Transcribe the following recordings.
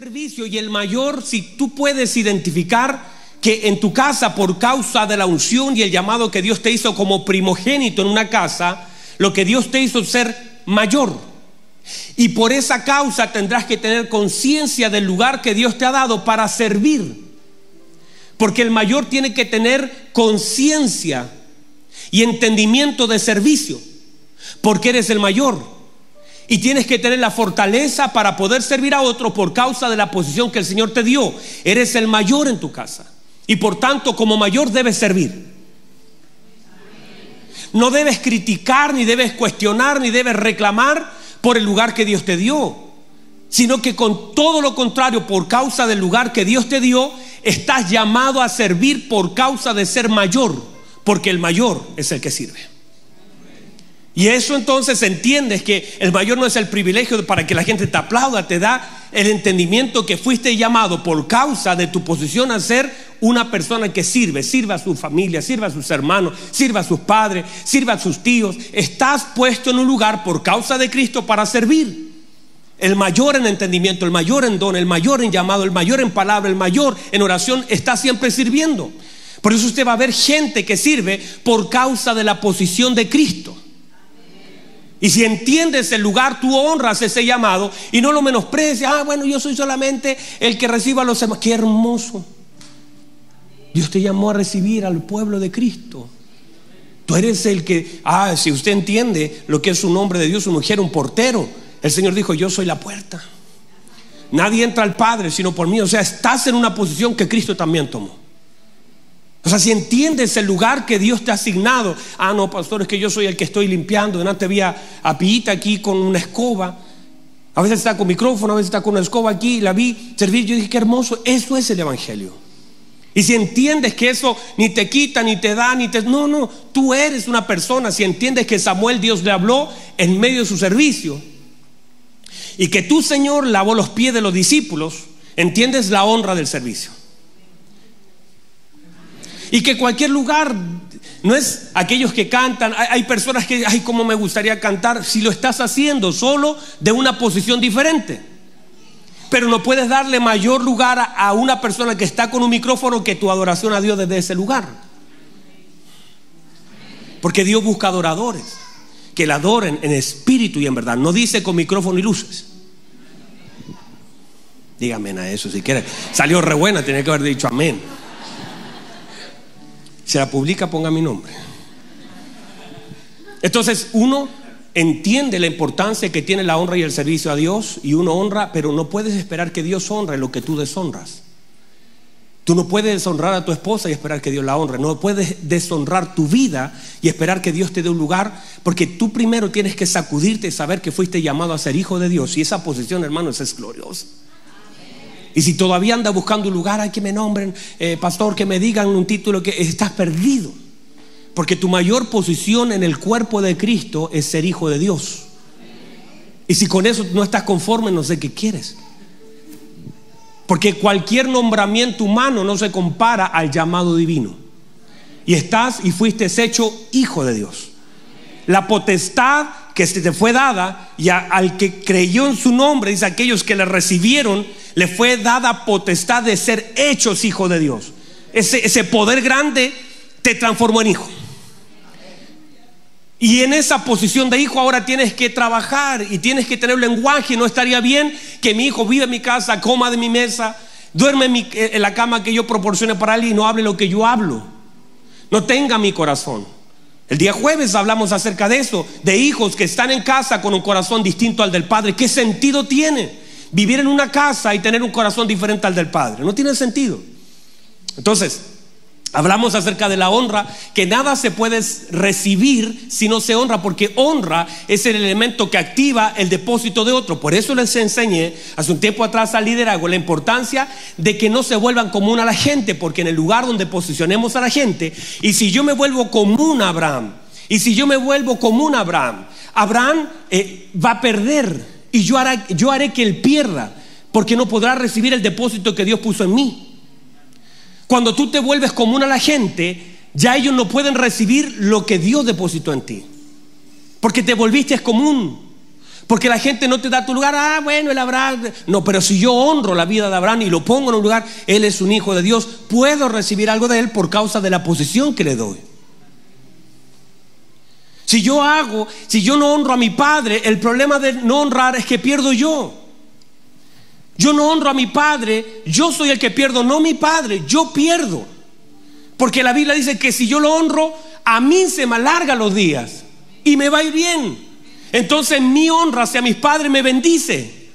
servicio y el mayor, si tú puedes identificar que en tu casa, por causa de la unción y el llamado que Dios te hizo como primogénito en una casa, lo que Dios te hizo ser mayor. Y por esa causa tendrás que tener conciencia del lugar que Dios te ha dado para servir. Porque el mayor tiene que tener conciencia y entendimiento de servicio. Porque eres el mayor. Y tienes que tener la fortaleza para poder servir a otros por causa de la posición que el Señor te dio. Eres el mayor en tu casa. Y por tanto, como mayor debes servir. No debes criticar, ni debes cuestionar, ni debes reclamar por el lugar que Dios te dio. Sino que con todo lo contrario, por causa del lugar que Dios te dio, estás llamado a servir por causa de ser mayor. Porque el mayor es el que sirve. Y eso entonces entiendes que el mayor no es el privilegio para que la gente te aplauda, te da el entendimiento que fuiste llamado por causa de tu posición a ser una persona que sirve, sirva a su familia, sirva a sus hermanos, sirva a sus padres, sirva a sus tíos. Estás puesto en un lugar por causa de Cristo para servir. El mayor en entendimiento, el mayor en don, el mayor en llamado, el mayor en palabra, el mayor en oración, está siempre sirviendo. Por eso usted va a ver gente que sirve por causa de la posición de Cristo. Y si entiendes el lugar, tú honras ese llamado y no lo menosprecias. Ah, bueno, yo soy solamente el que reciba a los demás. Qué hermoso. Dios te llamó a recibir al pueblo de Cristo. Tú eres el que, ah, si usted entiende lo que es un hombre de Dios, una mujer, un portero. El Señor dijo, yo soy la puerta. Nadie entra al Padre sino por mí. O sea, estás en una posición que Cristo también tomó. O sea, si entiendes el lugar que Dios te ha asignado, ah, no, pastor, es que yo soy el que estoy limpiando. Delante había a Pillita aquí con una escoba. A veces está con micrófono, a veces está con una escoba aquí. La vi servir. Yo dije, qué hermoso. Eso es el Evangelio. Y si entiendes que eso ni te quita, ni te da, ni te... No, no, tú eres una persona. Si entiendes que Samuel Dios le habló en medio de su servicio. Y que tú, Señor, lavó los pies de los discípulos. Entiendes la honra del servicio. Y que cualquier lugar, no es aquellos que cantan, hay, personas que, ay, cómo me gustaría cantar, si lo estás haciendo solo de una posición diferente. Pero no puedes darle mayor lugar a, una persona que está con un micrófono que tu adoración a Dios desde ese lugar. Porque Dios busca adoradores que le adoren en espíritu y en verdad. No dice con micrófono y luces. Dígame a eso si quiere. Salió re buena, tiene que haber dicho amén. Si la publica, ponga mi nombre. Entonces, uno entiende la importancia que tiene la honra y el servicio a Dios y uno honra, pero no puedes esperar que Dios honre lo que tú deshonras. Tú no puedes deshonrar a tu esposa y esperar que Dios la honre. No puedes deshonrar tu vida y esperar que Dios te dé un lugar, porque tú primero tienes que sacudirte y saber que fuiste llamado a ser hijo de Dios. Y esa posición, hermanos, es gloriosa. Y si todavía anda buscando un lugar, hay que me nombren, eh, pastor, que me digan un título que estás perdido. Porque tu mayor posición en el cuerpo de Cristo es ser hijo de Dios. Y si con eso no estás conforme, no sé qué quieres. Porque cualquier nombramiento humano no se compara al llamado divino. Y estás y fuiste hecho hijo de Dios. La potestad que se te fue dada y al que creyó en su nombre, dice aquellos que le recibieron, le fue dada potestad de ser hechos hijo de Dios. Ese, poder grande te transformó en hijo. Y en esa posición de hijo ahora tienes que trabajar y tienes que tener lenguaje. No estaría bien que mi hijo viva en mi casa, coma de mi mesa, duerme en, en la cama que yo proporcione para él y no hable lo que yo hablo. No tenga mi corazón. El día jueves hablamos acerca de eso, de hijos que están en casa con un corazón distinto al del padre. ¿Qué sentido tiene? vivir en una casa y tener un corazón diferente al del Padre. No tiene sentido. Entonces, hablamos acerca de la honra, que nada se puede recibir si no se honra, porque honra es el elemento que activa el depósito de otro. Por eso les enseñé hace un tiempo atrás al liderazgo la importancia de que no se vuelvan común a la gente, porque en el lugar donde posicionemos a la gente, y si yo me vuelvo común a Abraham, y si yo me vuelvo común a Abraham, Abraham eh, va a perder y yo yo haré que él pierda, porque no podrá recibir el depósito que Dios puso en mí. Cuando tú te vuelves común a la gente, ya ellos no pueden recibir lo que Dios depositó en ti, porque te volviste común. Porque la gente no te da tu lugar, ah, bueno, el Abraham. No, pero si yo honro la vida de Abraham y lo pongo en un lugar, él es un hijo de Dios, puedo recibir algo de él por causa de la posición que le doy. Si yo hago, si yo no honro a mi padre, el problema de no honrar es que pierdo yo. Yo no honro a mi padre, yo soy el que pierdo, no mi padre, yo pierdo. Porque la Biblia dice que si yo lo honro, a mí se me alargan los días y me va a ir bien. Entonces mi honra hacia mis padres me bendice.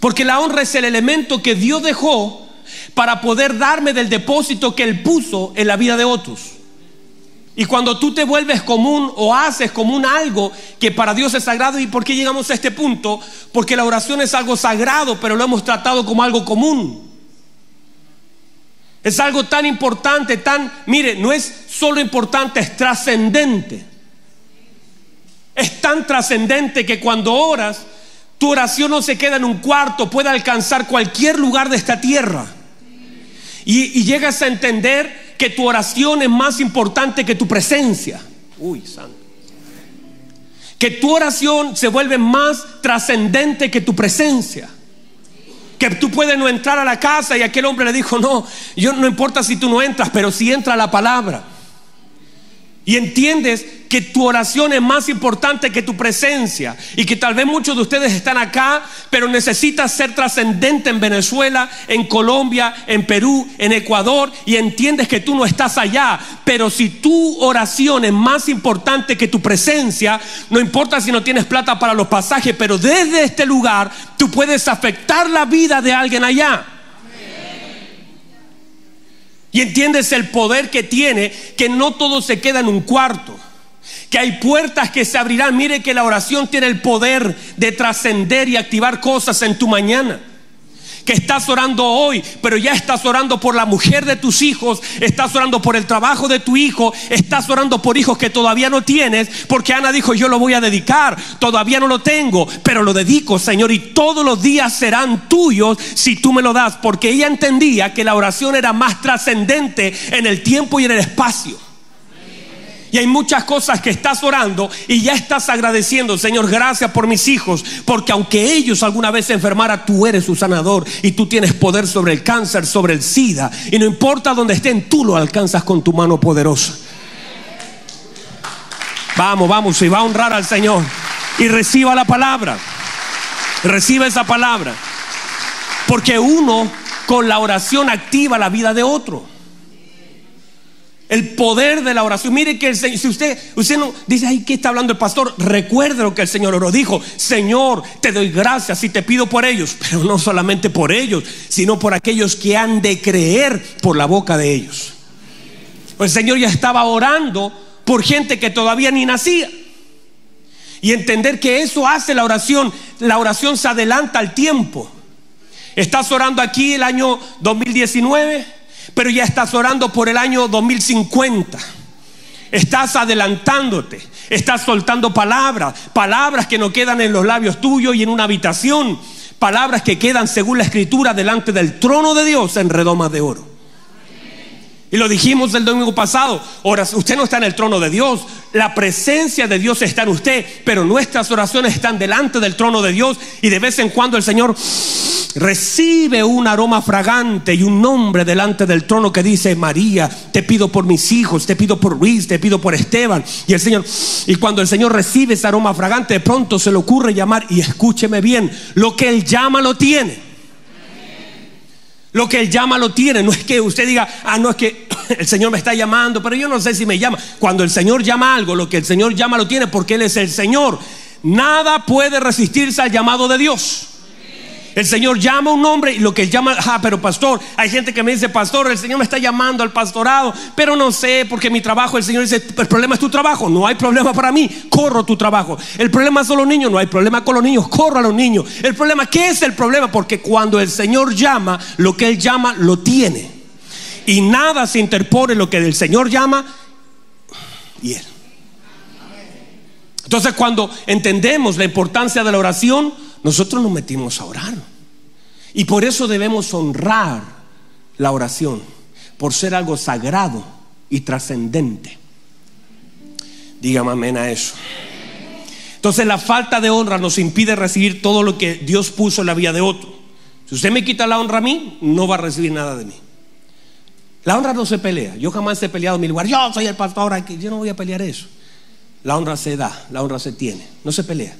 Porque la honra es el elemento que Dios dejó para poder darme del depósito que Él puso en la vida de otros. Y cuando tú te vuelves común o haces común algo que para Dios es sagrado, ¿y por qué llegamos a este punto? Porque la oración es algo sagrado, pero lo hemos tratado como algo común. Es algo tan importante, tan, mire, no es solo importante, es trascendente es tan trascendente que cuando oras, tu oración no se queda en un cuarto, puede alcanzar cualquier lugar de esta tierra. Y, llegas a entender que tu oración es más importante que tu presencia. Uy, santo. Que tu oración se vuelve más trascendente que tu presencia que tú puedes no entrar a la casa y aquel hombre le dijo, no, yo no importa si tú no entras, pero si entra la palabra. Y entiendes que tu oración es más importante que tu presencia. Y que tal vez muchos de ustedes están acá, pero necesitas ser trascendente en Venezuela, en Colombia, en Perú, en Ecuador. Y entiendes que tú no estás allá. Pero si tu oración es más importante que tu presencia, no importa si no tienes plata para los pasajes, pero desde este lugar tú puedes afectar la vida de alguien allá. Y entiendes el poder que tiene, que no todo se queda en un cuarto, que hay puertas que se abrirán. Mire que la oración tiene el poder de trascender y activar cosas en tu mañana que estás orando hoy, pero ya estás orando por la mujer de tus hijos, estás orando por el trabajo de tu hijo, estás orando por hijos que todavía no tienes, porque Ana dijo, yo lo voy a dedicar, todavía no lo tengo, pero lo dedico, Señor, y todos los días serán tuyos si tú me lo das, porque ella entendía que la oración era más trascendente en el tiempo y en el espacio. Y hay muchas cosas que estás orando y ya estás agradeciendo, Señor, gracias por mis hijos, porque aunque ellos alguna vez se enfermaran, tú eres su sanador y tú tienes poder sobre el cáncer, sobre el SIDA. Y no importa dónde estén, tú lo alcanzas con tu mano poderosa. Vamos, vamos, y va a honrar al Señor. Y reciba la palabra. Reciba esa palabra. Porque uno con la oración activa la vida de otro. El poder de la oración. Mire que el Señor, si usted, usted no dice, ay, ¿qué está hablando el pastor? Recuerde lo que el Señor oró. Dijo, Señor, te doy gracias y te pido por ellos. Pero no solamente por ellos, sino por aquellos que han de creer por la boca de ellos. el Señor ya estaba orando por gente que todavía ni nacía. Y entender que eso hace la oración. La oración se adelanta al tiempo. Estás orando aquí el año 2019 pero ya estás orando por el año 2050. Estás adelantándote, estás soltando palabras, palabras que no quedan en los labios tuyos y en una habitación, palabras que quedan según la escritura delante del trono de Dios en redomas de oro. Y lo dijimos el domingo pasado, ahora usted no está en el trono de Dios, la presencia de Dios está en usted, pero nuestras oraciones están delante del trono de Dios y de vez en cuando el Señor recibe un aroma fragante y un nombre delante del trono que dice, María, te pido por mis hijos, te pido por Luis, te pido por Esteban. Y el Señor, y cuando el Señor recibe ese aroma fragante, de pronto se le ocurre llamar, y escúcheme bien, lo que Él llama lo tiene. Lo que Él llama lo tiene. No es que usted diga, ah, no es que el Señor me está llamando, pero yo no sé si me llama. Cuando el Señor llama algo, lo que el Señor llama lo tiene porque Él es el Señor. Nada puede resistirse al llamado de Dios. El Señor llama un nombre y lo que llama, ah, pero pastor, hay gente que me dice, pastor, el Señor me está llamando al pastorado, pero no sé, porque mi trabajo, el Señor dice, el problema es tu trabajo, no hay problema para mí, corro tu trabajo. El problema son los niños, no hay problema con los niños, corro a los niños. El problema, ¿qué es el problema? Porque cuando el Señor llama, lo que Él llama, lo tiene. Y nada se interpone lo que el Señor llama y Él. Entonces cuando entendemos la importancia de la oración, nosotros nos metimos a orar. Y por eso debemos honrar la oración, por ser algo sagrado y trascendente. Dígame amén a eso. Entonces la falta de honra nos impide recibir todo lo que Dios puso en la vida de otro. Si usted me quita la honra a mí, no va a recibir nada de mí. La honra no se pelea. Yo jamás he peleado en mi lugar. Yo soy el pastor aquí. Yo no voy a pelear eso. La honra se da, la honra se tiene. No se pelea.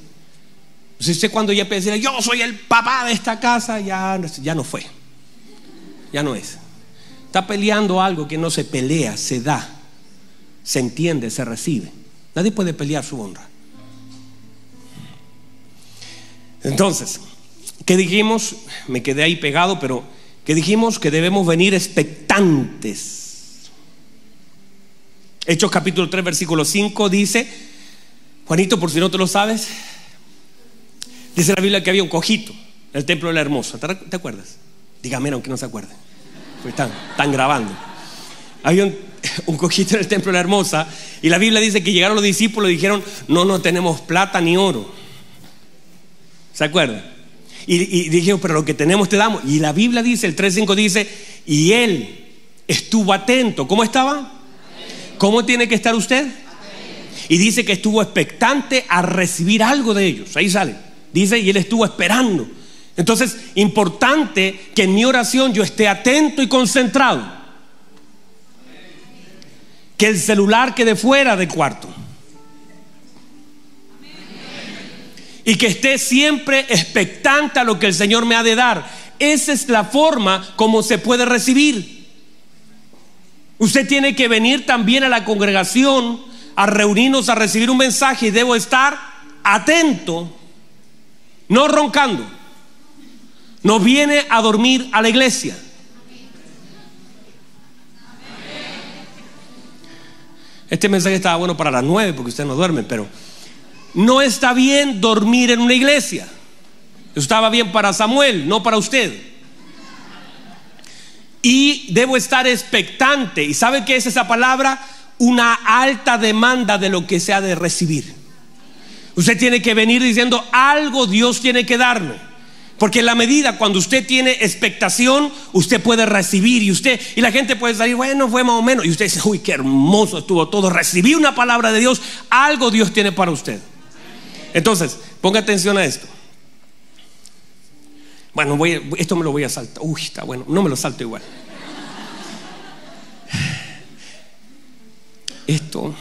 Si usted cuando ya decir, yo soy el papá de esta casa, ya, ya no fue. Ya no es. Está peleando algo que no se pelea, se da, se entiende, se recibe. Nadie puede pelear su honra. Entonces, ¿qué dijimos? Me quedé ahí pegado, pero ¿qué dijimos? Que debemos venir expectantes. Hechos capítulo 3, versículo 5 dice, Juanito, por si no te lo sabes, dice la Biblia que había un cojito en el templo de la hermosa. ¿Te acuerdas? Dígame, aunque no se acuerde. Están, están grabando. Había un, un, cojito en el templo de la hermosa y la Biblia dice que llegaron los discípulos y dijeron, no, no tenemos plata ni oro. ¿Se acuerdan? Y, dijeron, pero lo que tenemos te damos. Y la Biblia dice, el 3.5 dice, y él estuvo atento. ¿Cómo estaba? ¿Cómo tiene que estar usted? Y dice que estuvo expectante a recibir algo de ellos. Ahí sale. Dice, y él estuvo esperando. Entonces, importante que en mi oración yo esté atento y concentrado. Que el celular quede fuera del cuarto. y que esté siempre expectante a lo que el Señor me ha de dar. Esa es la forma como se puede recibir. Usted tiene que venir también a la congregación a reunirnos a recibir un mensaje y debo estar atento, no roncando. No viene a dormir a la iglesia. Este mensaje estaba bueno para las nueve porque usted no duerme, pero no está bien dormir en una iglesia. estaba bien para Samuel, no para usted. Y debo estar expectante. ¿Y sabe qué es esa palabra? Una alta demanda de lo que se ha de recibir. Usted tiene que venir diciendo algo Dios tiene que darme. Porque en la medida cuando usted tiene expectación, usted puede recibir y usted y la gente puede salir, bueno, fue más o menos y usted dice, "Uy, qué hermoso estuvo todo, recibí una palabra de Dios, algo Dios tiene para usted." Entonces, ponga atención a esto. Bueno, voy, esto me lo voy a saltar. Uy, está bueno, no me lo salto igual. Esto,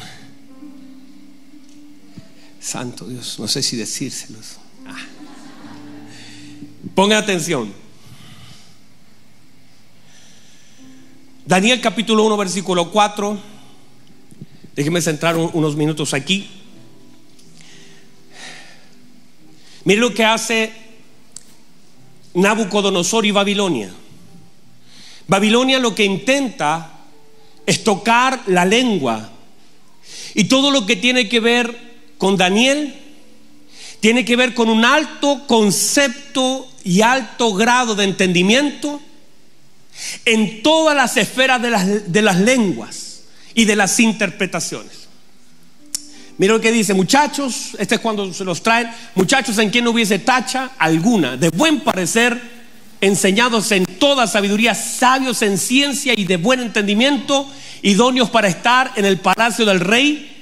santo Dios, no sé si decírselos. Ah. Ponga atención. Daniel capítulo 1, versículo 4. Déjeme centrar unos minutos aquí. Mire lo que hace Nabucodonosor y Babilonia. Babilonia lo que intenta es tocar la lengua. Y todo lo que tiene que ver con Daniel tiene que ver con un alto concepto y alto grado de entendimiento en todas las esferas de las, de las lenguas y de las interpretaciones. Mira lo que dice, muchachos, este es cuando se los traen, muchachos en quien no hubiese tacha alguna, de buen parecer, enseñados en toda sabiduría, sabios en ciencia y de buen entendimiento, idóneos para estar en el palacio del rey,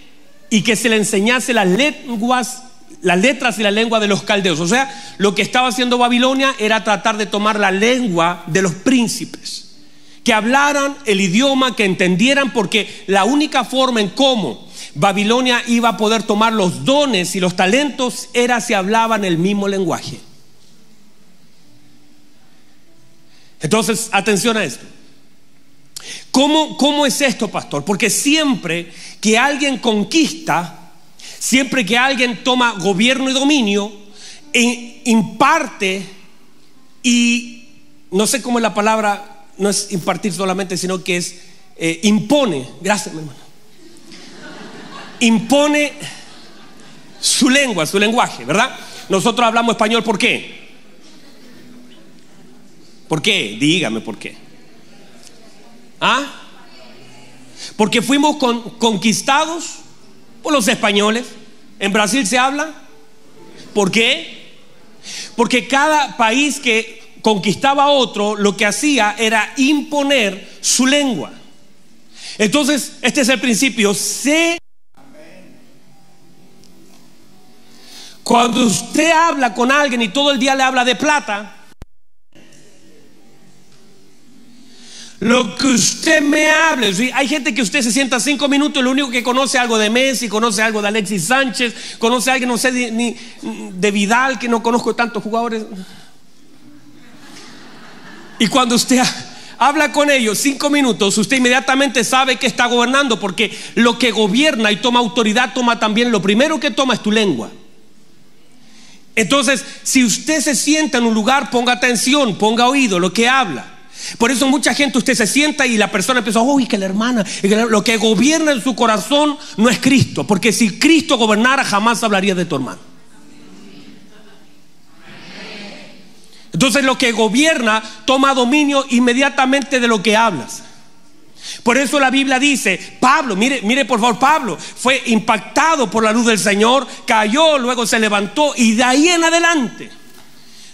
y que se le enseñase las lenguas, las letras y la lengua de los caldeos. O sea, lo que estaba haciendo Babilonia era tratar de tomar la lengua de los príncipes, que hablaran el idioma, que entendieran, porque la única forma en cómo Babilonia iba a poder tomar los dones y los talentos era si hablaban el mismo lenguaje. Entonces, atención a esto. ¿Cómo, ¿Cómo es esto, pastor? Porque siempre que alguien conquista, siempre que alguien toma gobierno y dominio, e imparte y no sé cómo es la palabra, no es impartir solamente, sino que es eh, impone. Gracias, mi hermano impone su lengua, su lenguaje, ¿verdad? Nosotros hablamos español, ¿por qué? ¿Por qué? Dígame por qué. ¿Ah? Porque fuimos conquistados por los españoles. En Brasil se habla. ¿Por qué? Porque cada país que conquistaba a otro, lo que hacía era imponer su lengua. Entonces, este es el principio. Sé Cuando usted habla con alguien y todo el día le habla de plata, Lo que usted me hable. Hay gente que usted se sienta cinco minutos y lo único que conoce algo de Messi, conoce algo de Alexis Sánchez, conoce algo, no sé, ni de Vidal, que no conozco tantos jugadores. Y cuando usted habla con ellos cinco minutos, usted inmediatamente sabe que está gobernando, porque lo que gobierna y toma autoridad, toma también, lo primero que toma es tu lengua. Entonces, si usted se sienta en un lugar, ponga atención, ponga oído lo que habla. Por eso mucha gente usted se sienta y la persona empieza, uy, que la hermana, lo que gobierna en su corazón no es Cristo, porque si Cristo gobernara jamás hablaría de tu hermano. Entonces lo que gobierna toma dominio inmediatamente de lo que hablas. Por eso la Biblia dice, Pablo, mire, mire por favor, Pablo fue impactado por la luz del Señor, cayó, luego se levantó y de ahí en adelante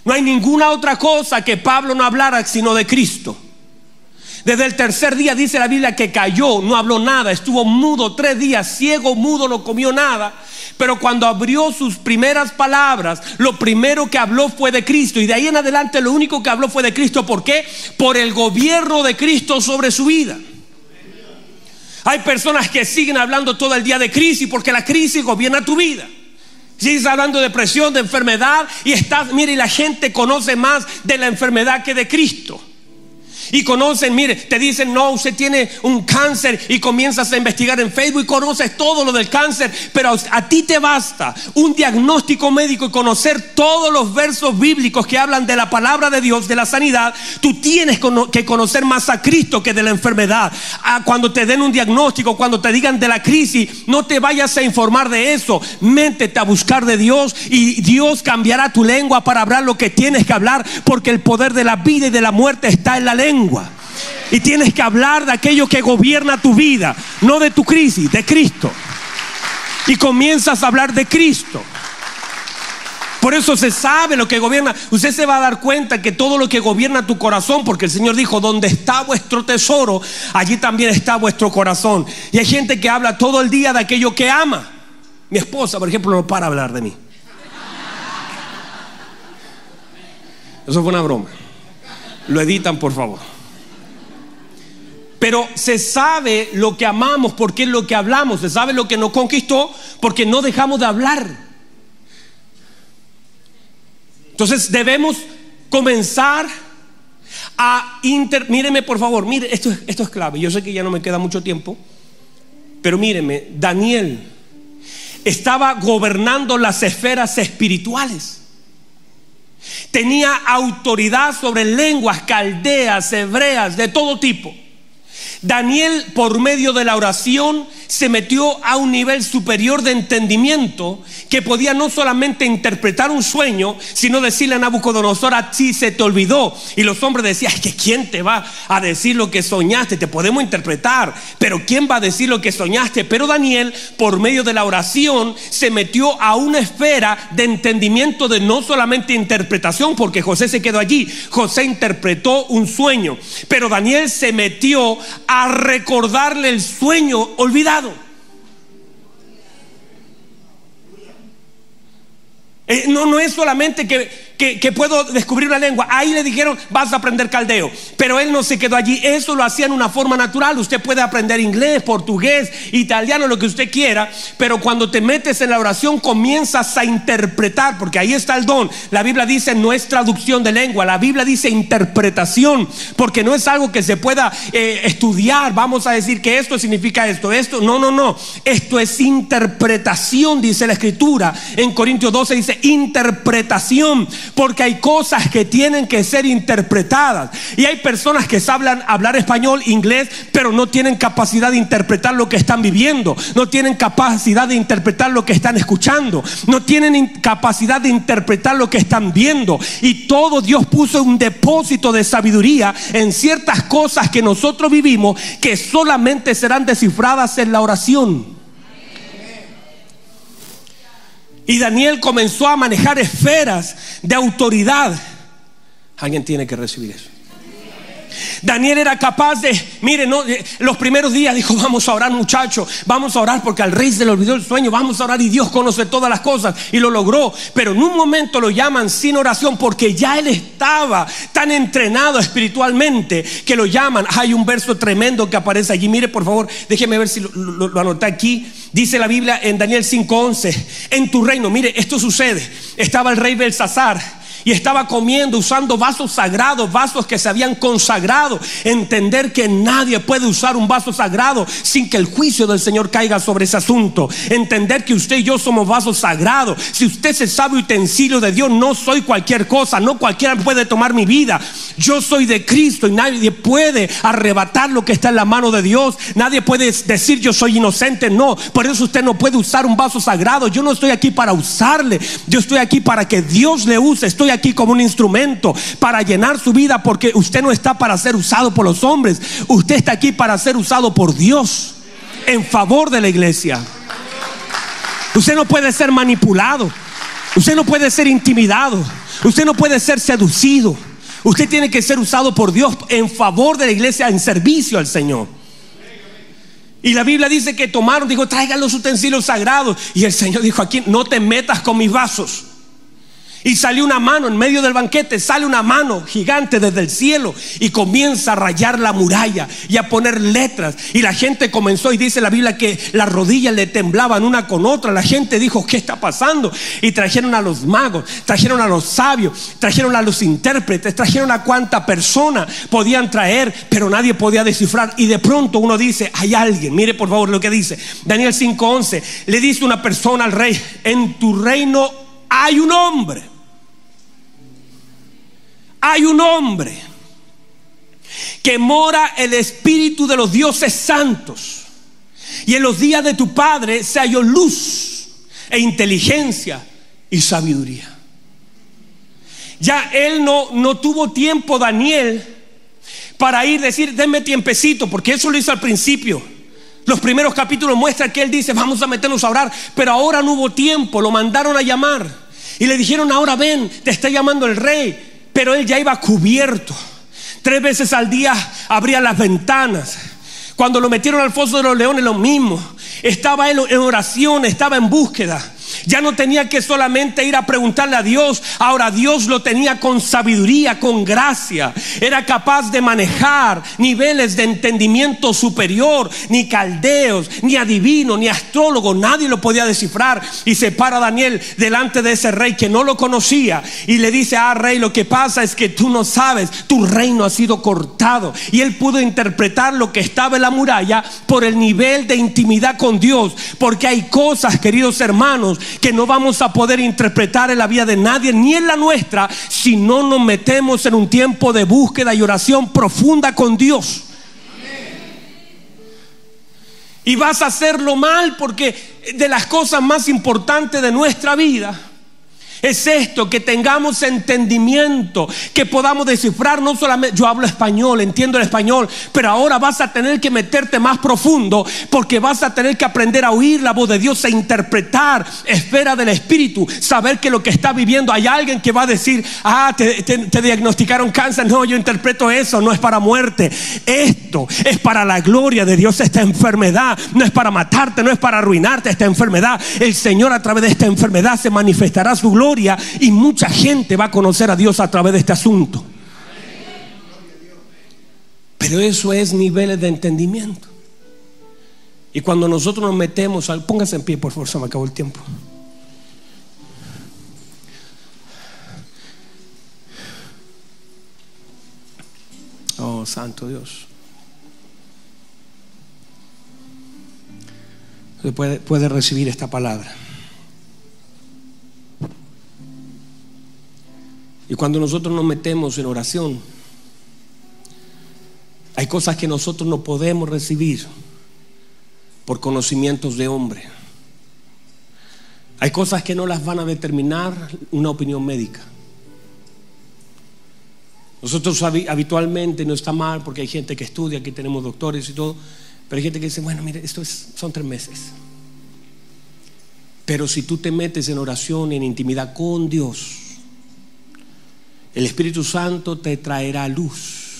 no hay ninguna otra cosa que Pablo no hablara sino de Cristo. Desde el tercer día dice la Biblia que cayó, no habló nada, estuvo mudo tres días, ciego, mudo, no comió nada. Pero cuando abrió sus primeras palabras, lo primero que habló fue de Cristo. Y de ahí en adelante lo único que habló fue de Cristo. ¿Por qué? Por el gobierno de Cristo sobre su vida. Hay personas que siguen hablando todo el día de crisis porque la crisis gobierna tu vida. Sigues hablando de depresión, de enfermedad y estás, mire, la gente conoce más de la enfermedad que de Cristo. Y conocen, mire, te dicen, no, usted tiene un cáncer y comienzas a investigar en Facebook y conoces todo lo del cáncer, pero a ti te basta un diagnóstico médico y conocer todos los versos bíblicos que hablan de la palabra de Dios, de la sanidad. Tú tienes que conocer más a Cristo que de la enfermedad. Ah, cuando te den un diagnóstico, cuando te digan de la crisis, no te vayas a informar de eso. Métete a buscar de Dios y Dios cambiará tu lengua para hablar lo que tienes que hablar, porque el poder de la vida y de la muerte está en la lengua. Y tienes que hablar de aquello que gobierna tu vida, no de tu crisis, de Cristo. Y comienzas a hablar de Cristo. Por eso se sabe lo que gobierna. Usted se va a dar cuenta que todo lo que gobierna tu corazón, porque el Señor dijo, donde está vuestro tesoro, allí también está vuestro corazón. Y hay gente que habla todo el día de aquello que ama. Mi esposa, por ejemplo, no para hablar de mí. Eso fue una broma. Lo editan, por favor. Pero se sabe lo que amamos porque es lo que hablamos. Se sabe lo que nos conquistó porque no dejamos de hablar. Entonces debemos comenzar a inter... Míreme por favor, mire, esto, esto es clave. Yo sé que ya no me queda mucho tiempo. Pero míreme, Daniel estaba gobernando las esferas espirituales. Tenía autoridad sobre lenguas caldeas, hebreas, de todo tipo. Daniel, por medio de la oración, se metió a un nivel superior de entendimiento que podía no solamente interpretar un sueño, sino decirle a Nabucodonosor, a ti se te olvidó. Y los hombres decían, que quién te va a decir lo que soñaste, te podemos interpretar, pero quién va a decir lo que soñaste. Pero Daniel, por medio de la oración, se metió a una esfera de entendimiento de no solamente interpretación, porque José se quedó allí, José interpretó un sueño, pero Daniel se metió a recordarle el sueño olvidado. Eh, no, no es solamente que que, puedo descubrir una lengua. Ahí le dijeron, vas a aprender caldeo. Pero él no se quedó allí. Eso lo hacía en una forma natural. Usted puede aprender inglés, portugués, italiano, lo que usted quiera. Pero cuando te metes en la oración, comienzas a interpretar, porque ahí está el don. La Biblia dice no es traducción de lengua, la Biblia dice interpretación, porque no es algo que se pueda eh, estudiar. Vamos a decir que esto significa esto, esto. No, no, no. Esto es interpretación, dice la Escritura. En Corintios 12 dice interpretación porque hay cosas que tienen que ser interpretadas. Y hay personas que saben hablar español, inglés, pero no tienen capacidad de interpretar lo que están viviendo, no tienen capacidad de interpretar lo que están escuchando, no tienen capacidad de interpretar lo que están viendo. Y todo Dios puso un depósito de sabiduría en ciertas cosas que nosotros vivimos que solamente serán descifradas en la oración. Y Daniel comenzó a manejar esferas de autoridad. Alguien tiene que recibir eso. Daniel era capaz de, mire, no, los primeros días dijo, vamos a orar muchachos, vamos a orar porque al rey se le olvidó el sueño, vamos a orar y Dios conoce todas las cosas y lo logró. Pero en un momento lo llaman sin oración porque ya él estaba tan entrenado espiritualmente que lo llaman. Hay un verso tremendo que aparece allí, mire por favor, déjeme ver si lo, lo anoté aquí. Dice la Biblia en Daniel 5:11, en tu reino, mire, esto sucede. Estaba el rey Belsasar y estaba comiendo usando vasos sagrados, vasos que se habían consagrado. Entender que nadie puede usar un vaso sagrado sin que el juicio del Señor caiga sobre ese asunto. Entender que usted y yo somos vasos sagrados. Si usted se sabe utensilio de Dios, no soy cualquier cosa, no cualquiera puede tomar mi vida. Yo soy de Cristo y nadie puede arrebatar lo que está en la mano de Dios. Nadie puede decir yo soy inocente, no. Por eso usted no puede usar un vaso sagrado. Yo no estoy aquí para usarle. Yo estoy aquí para que Dios le use. Estoy aquí como un instrumento para llenar su vida porque usted no está para ser usado por los hombres, usted está aquí para ser usado por Dios en favor de la iglesia. Usted no puede ser manipulado, usted no puede ser intimidado, usted no puede ser seducido. Usted tiene que ser usado por Dios en favor de la iglesia, en servicio al Señor. Y la Biblia dice que tomaron, dijo, traigan los utensilios sagrados. Y el Señor dijo, aquí no te metas con mis vasos. Y salió una mano en medio del banquete, sale una mano gigante desde el cielo y comienza a rayar la muralla y a poner letras. Y la gente comenzó y dice la Biblia que las rodillas le temblaban una con otra. La gente dijo, ¿qué está pasando? Y trajeron a los magos, trajeron a los sabios, trajeron a los intérpretes, trajeron a cuánta persona podían traer, pero nadie podía descifrar. Y de pronto uno dice, hay alguien, mire por favor lo que dice. Daniel 5:11, le dice una persona al rey, en tu reino hay un hombre hay un hombre que mora el espíritu de los dioses santos. Y en los días de tu padre se halló luz e inteligencia y sabiduría. Ya él no, no tuvo tiempo, Daniel, para ir decir, denme tiempecito, porque eso lo hizo al principio. Los primeros capítulos muestran que él dice, vamos a meternos a orar, pero ahora no hubo tiempo, lo mandaron a llamar. Y le dijeron, ahora ven, te está llamando el rey pero él ya iba cubierto. Tres veces al día abría las ventanas. Cuando lo metieron al foso de los leones, lo mismo. Estaba él en oración, estaba en búsqueda. Ya no tenía que solamente ir a preguntarle a Dios, ahora Dios lo tenía con sabiduría, con gracia. Era capaz de manejar niveles de entendimiento superior, ni caldeos, ni adivino, ni astrólogo, nadie lo podía descifrar. Y se para Daniel delante de ese rey que no lo conocía y le dice, ah rey, lo que pasa es que tú no sabes, tu reino ha sido cortado. Y él pudo interpretar lo que estaba en la muralla por el nivel de intimidad con Dios, porque hay cosas, queridos hermanos, que no vamos a poder interpretar en la vida de nadie, ni en la nuestra, si no nos metemos en un tiempo de búsqueda y oración profunda con Dios. Y vas a hacerlo mal porque de las cosas más importantes de nuestra vida es esto, que tengamos entendimiento, que podamos descifrar, no solamente, yo hablo español, entiendo el español, pero ahora vas a tener que meterte más profundo porque vas a tener que aprender a oír la voz de Dios, e interpretar esfera del Espíritu, saber que lo que está viviendo hay alguien que va a decir, ah, te diagnosticaron cáncer, no, yo interpreto eso, no es para muerte, esto es para la gloria de Dios, esta enfermedad. No es para matarte, no es para arruinarte esta enfermedad, el Señor a través de esta enfermedad se manifestará su gloria y mucha gente va a conocer a Dios a través de este asunto. Pero eso es niveles de entendimiento. Y cuando nosotros nos metemos al... Póngase en pie, por favor, se me acabó el tiempo. Oh, Santo Dios. Puede, puede recibir esta palabra. Y cuando nosotros nos metemos en oración, hay cosas que nosotros no podemos recibir por conocimientos de hombre. Hay cosas que no las van a determinar una opinión médica. Nosotros habitualmente no está mal porque hay gente que estudia, aquí tenemos doctores y todo, pero hay gente que dice, bueno, mire, esto son tres meses. Pero si tú te metes en oración, en intimidad con Dios, el Espíritu Santo te traerá luz.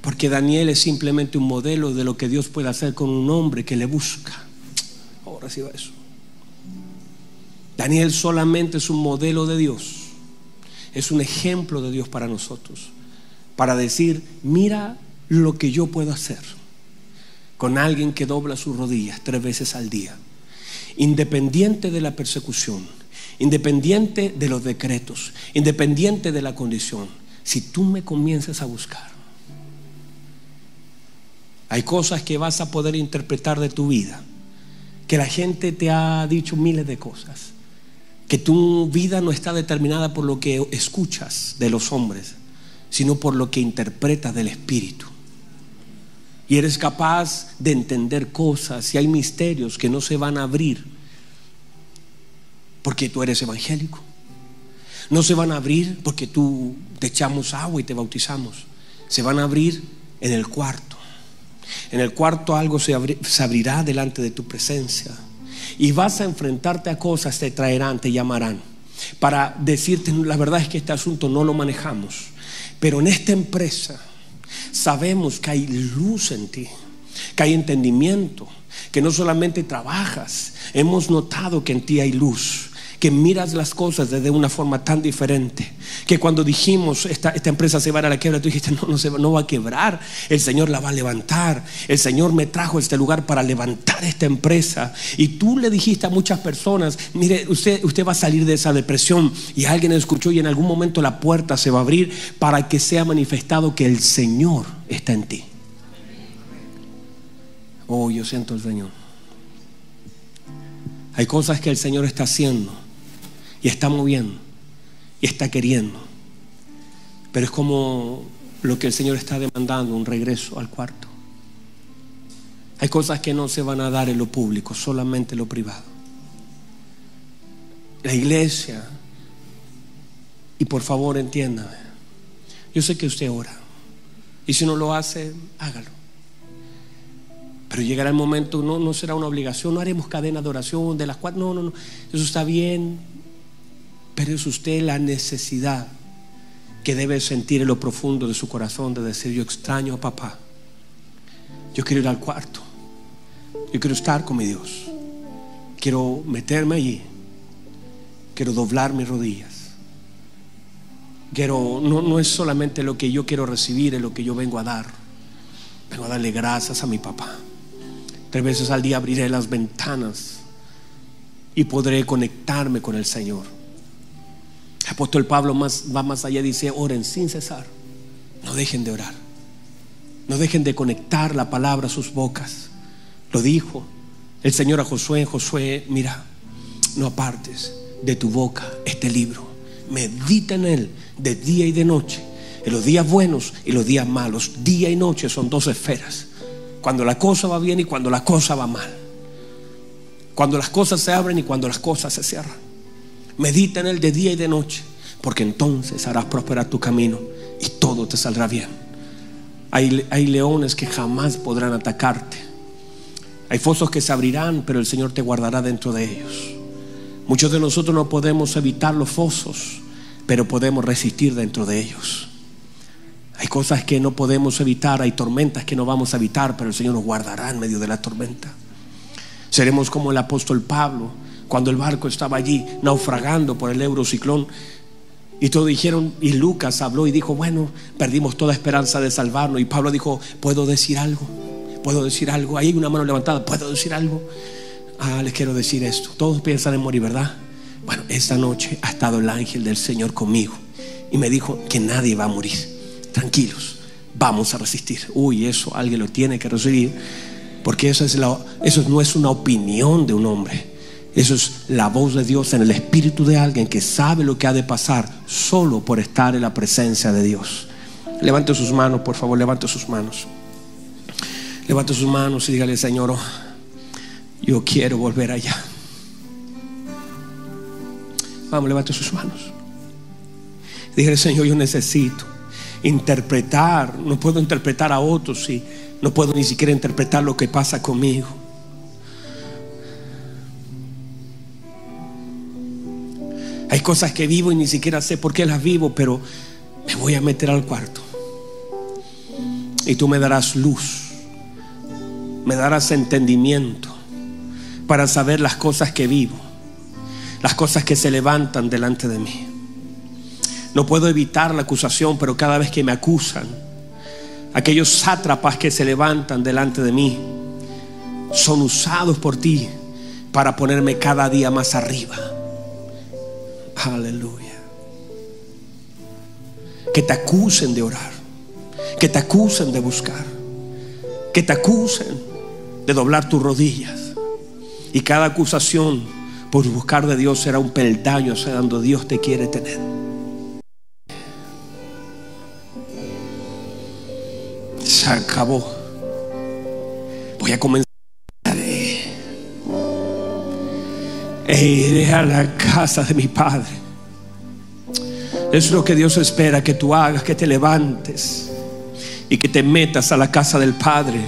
Porque Daniel es simplemente un modelo de lo que Dios puede hacer con un hombre que le busca. Oh, reciba eso. Daniel solamente es un modelo de Dios. Es un ejemplo de Dios para nosotros. Para decir, mira lo que yo puedo hacer con alguien que dobla sus rodillas tres veces al día. Independiente de la persecución, independiente de los decretos, independiente de la condición. Si tú me comienzas a buscar, hay cosas que vas a poder interpretar de tu vida, que la gente te ha dicho miles de cosas, que tu vida no está determinada por lo que escuchas de los hombres, sino por lo que interpretas del Espíritu. Y eres capaz de entender cosas y hay misterios que no se van a abrir porque tú eres evangélico. No se van a abrir porque tú te echamos agua y te bautizamos. Se van a abrir en el cuarto. En el cuarto algo se, abrirá delante de tu presencia. Y vas a enfrentarte a cosas, te traerán, te llamarán. Para decirte, la verdad es que este asunto no lo manejamos. Pero en esta empresa sabemos que hay luz en ti, que hay entendimiento, que no solamente trabajas, hemos notado que en ti hay luz que miras las cosas desde una forma tan diferente. Que cuando dijimos esta, esta empresa se va a la quiebra, tú dijiste, no, no, se no va a quebrar, el Señor la va a levantar. El Señor me trajo a este lugar para levantar esta empresa. Y tú le dijiste a muchas personas, mire, usted, usted va a salir de esa depresión. Y alguien escuchó y en algún momento la puerta se va a abrir para que sea manifestado que el Señor está en ti. Oh, yo siento el Señor. Hay cosas que el Señor está haciendo y está moviendo y está queriendo. Pero es como lo que el Señor está demandando, un regreso al cuarto. Hay cosas que no se van a dar en lo público, solamente en lo privado. La iglesia, y por favor entiéndame, yo sé que usted ora, y si no lo hace, hágalo. Pero llegará el momento, no, no será una obligación, no haremos cadena de oración de las cuatro, no, no, no, eso está bien, pero es usted la necesidad que debe sentir en lo profundo de su corazón de decir, yo extraño a papá. Yo quiero ir al cuarto. Yo quiero estar con mi Dios. Quiero meterme allí. Quiero doblar mis rodillas. Quiero, no, no es solamente lo que yo quiero recibir, es lo que yo vengo a dar. Vengo a darle gracias a mi papá. Tres veces al día abriré las ventanas y podré conectarme con el Señor. El apóstol Pablo más, va más allá, dice, oren sin cesar. No dejen de orar. No dejen de conectar la palabra a sus bocas. Lo dijo el Señor a Josué, Josué, mira, no apartes de tu boca este libro. Medita en él de día y de noche. En los días buenos y los días malos. Día y noche son dos esferas. Cuando la cosa va bien y cuando la cosa va mal. Cuando las cosas se abren y cuando las cosas se cierran. Medita en él de día y de noche, porque entonces harás prosperar tu camino y todo te saldrá bien. Hay, hay leones que jamás podrán atacarte. Hay fosos que se abrirán, pero el Señor te guardará dentro de ellos. Muchos de nosotros no podemos evitar los fosos, pero podemos resistir dentro de ellos. Hay cosas que no podemos evitar, hay tormentas que no vamos a evitar, pero el Señor nos guardará en medio de la tormenta. Seremos como el apóstol Pablo, cuando el barco estaba allí naufragando por el eurociclón. Y todos dijeron, y Lucas habló y dijo, bueno, perdimos toda esperanza de salvarnos. Y Pablo dijo, ¿puedo decir algo? ¿Puedo decir algo? Ahí hay una mano levantada, ¿puedo decir algo? Ah, les quiero decir esto. Todos piensan en morir, ¿verdad? Bueno, esta noche ha estado el ángel del Señor conmigo y me dijo que nadie va a morir. Tranquilos, vamos a resistir. Uy, eso alguien lo tiene que recibir, porque eso, es eso no es una opinión de un hombre. Eso es la voz de Dios en el espíritu de alguien que sabe lo que ha de pasar solo por estar en la presencia de Dios. Levante sus manos, por favor, levante sus manos. Levante sus manos y dígale, Señor, yo quiero volver allá. Vamos, levante sus manos. Dígale, Señor, yo necesito interpretar. No puedo interpretar a otros y no puedo ni siquiera interpretar lo que pasa conmigo. Hay cosas que vivo y ni siquiera sé por qué las vivo, pero me voy a meter al cuarto. Y tú me darás luz, me darás entendimiento para saber las cosas que vivo, las cosas que se levantan delante de mí. No puedo evitar la acusación, pero cada vez que me acusan, aquellos sátrapas que se levantan delante de mí, son usados por ti para ponerme cada día más arriba. Aleluya. Que te acusen de orar, que te acusen de buscar, que te acusen de doblar tus rodillas. Y cada acusación por buscar de Dios será un peldaño hacia donde Dios te quiere tener. Se acabó. Voy a comenzar. E iré a la casa de mi Padre. Es lo que Dios espera que tú hagas, que te levantes y que te metas a la casa del Padre.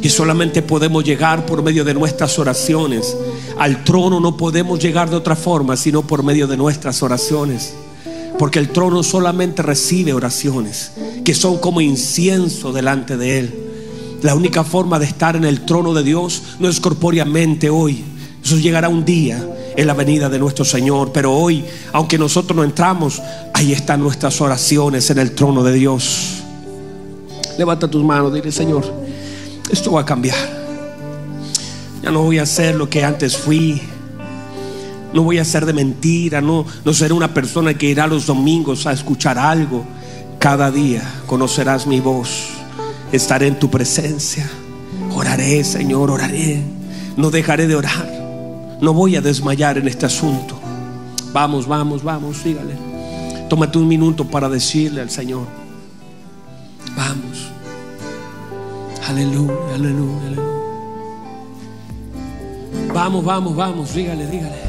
Y solamente podemos llegar por medio de nuestras oraciones. Al trono no podemos llegar de otra forma, sino por medio de nuestras oraciones. Porque el trono solamente recibe oraciones que son como incienso delante de Él. La única forma de estar en el trono de Dios no es corpóreamente hoy, eso llegará un día en la venida de nuestro Señor. Pero hoy, aunque nosotros no entramos, ahí están nuestras oraciones en el trono de Dios. Levanta tus manos, dile Señor, esto va a cambiar. Ya no voy a ser lo que antes fui. No voy a ser de mentira. No, no seré una persona que irá los domingos a escuchar algo. Cada día conocerás mi voz. Estaré en tu presencia. Oraré, Señor, oraré. No dejaré de orar. No voy a desmayar en este asunto. Vamos, vamos, vamos, sígale. Tómate un minuto para decirle al Señor. Vamos. Aleluya, aleluya, aleluya. Vamos, vamos, vamos, dígale, dígale.